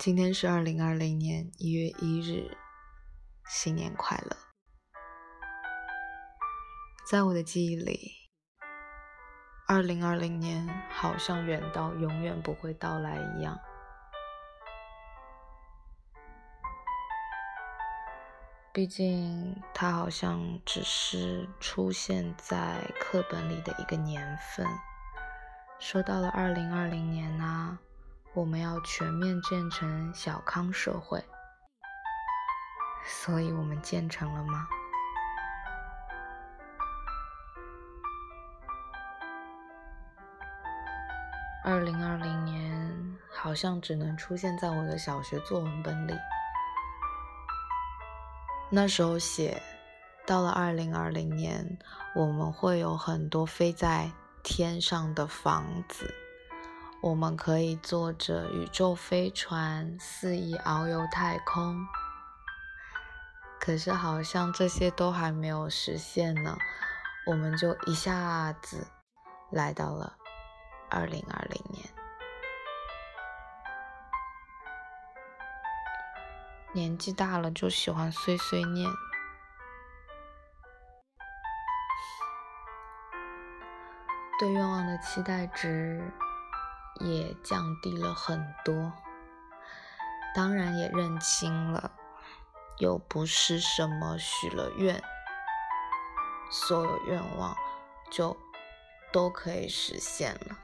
今天是二零二零年一月一日，新年快乐！在我的记忆里，二零二零年好像远到永远不会到来一样。毕竟，它好像只是出现在课本里的一个年份。说到了二零二零年啊。我们要全面建成小康社会，所以我们建成了吗？二零二零年好像只能出现在我的小学作文本里。那时候写，到了二零二零年，我们会有很多飞在天上的房子。我们可以坐着宇宙飞船肆意遨游太空，可是好像这些都还没有实现呢，我们就一下子来到了二零二零年。年纪大了就喜欢碎碎念，对愿望的期待值。也降低了很多，当然也认清了，又不是什么许了愿，所有愿望就都可以实现了。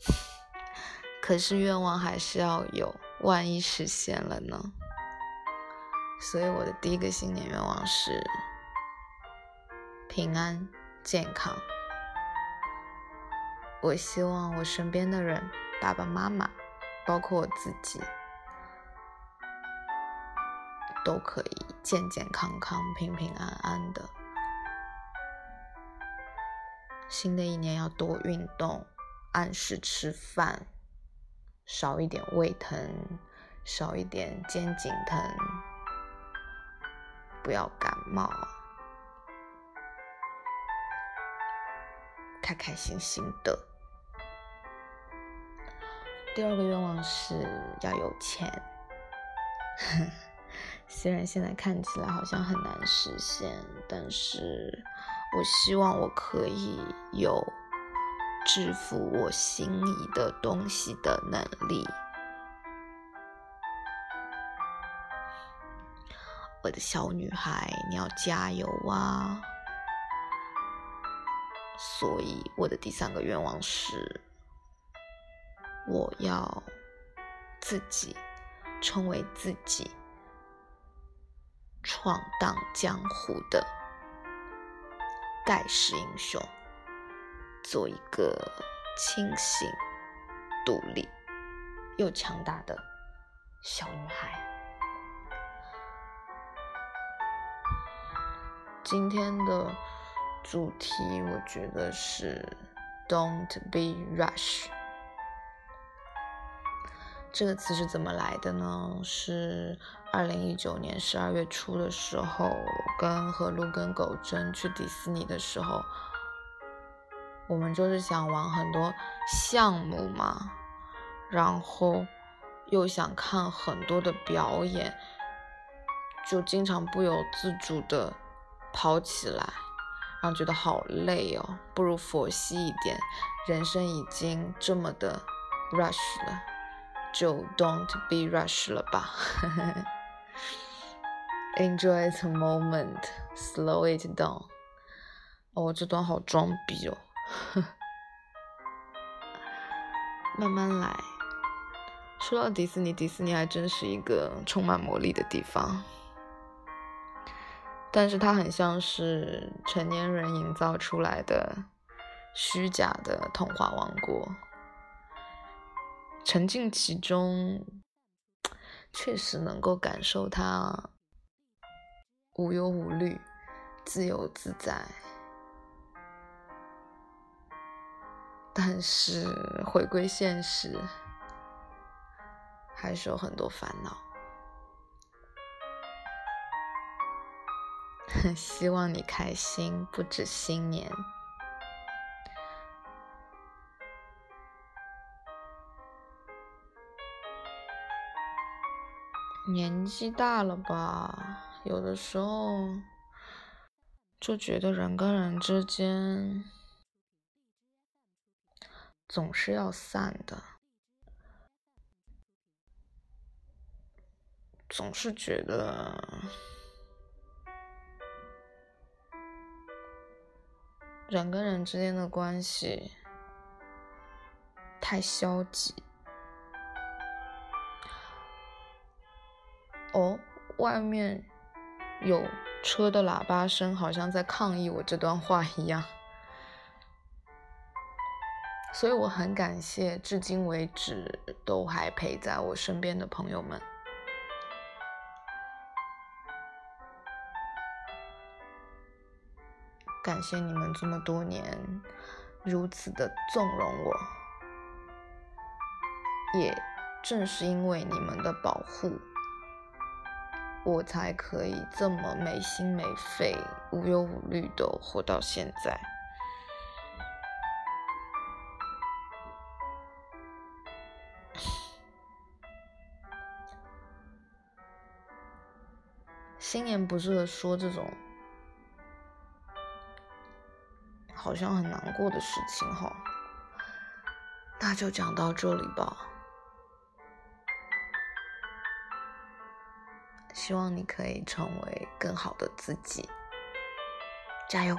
可是愿望还是要有，万一实现了呢？所以我的第一个新年愿望是平安健康。我希望我身边的人，爸爸妈妈，包括我自己，都可以健健康康、平平安安的。新的一年要多运动，按时吃饭，少一点胃疼，少一点肩颈疼，不要感冒，开开心心的。第二个愿望是要有钱，虽然现在看起来好像很难实现，但是我希望我可以有支付我心仪的东西的能力。我的小女孩，你要加油啊！所以我的第三个愿望是。我要自己成为自己闯荡江湖的盖世英雄，做一个清醒、独立又强大的小女孩。今天的主题，我觉得是 “Don't be rush”。这个词是怎么来的呢？是二零一九年十二月初的时候，跟何璐跟狗真去迪士尼的时候，我们就是想玩很多项目嘛，然后又想看很多的表演，就经常不由自主的跑起来，然后觉得好累哦，不如佛系一点，人生已经这么的 rush 了。就 don't be rush 了吧，enjoy the moment, slow it down。哦，这段好装逼哦，慢慢来。说到迪士尼，迪士尼还真是一个充满魔力的地方，但是它很像是成年人营造出来的虚假的童话王国。沉浸其中，确实能够感受它无忧无虑、自由自在。但是回归现实，还是有很多烦恼。希望你开心，不止新年。年纪大了吧，有的时候就觉得人跟人之间总是要散的，总是觉得人跟人之间的关系太消极。哦，外面有车的喇叭声，好像在抗议我这段话一样。所以我很感谢至今为止都还陪在我身边的朋友们，感谢你们这么多年如此的纵容我，也正是因为你们的保护。我才可以这么没心没肺、无忧无虑的活到现在。心言不是的说这种好像很难过的事情哈，那就讲到这里吧。希望你可以成为更好的自己，加油！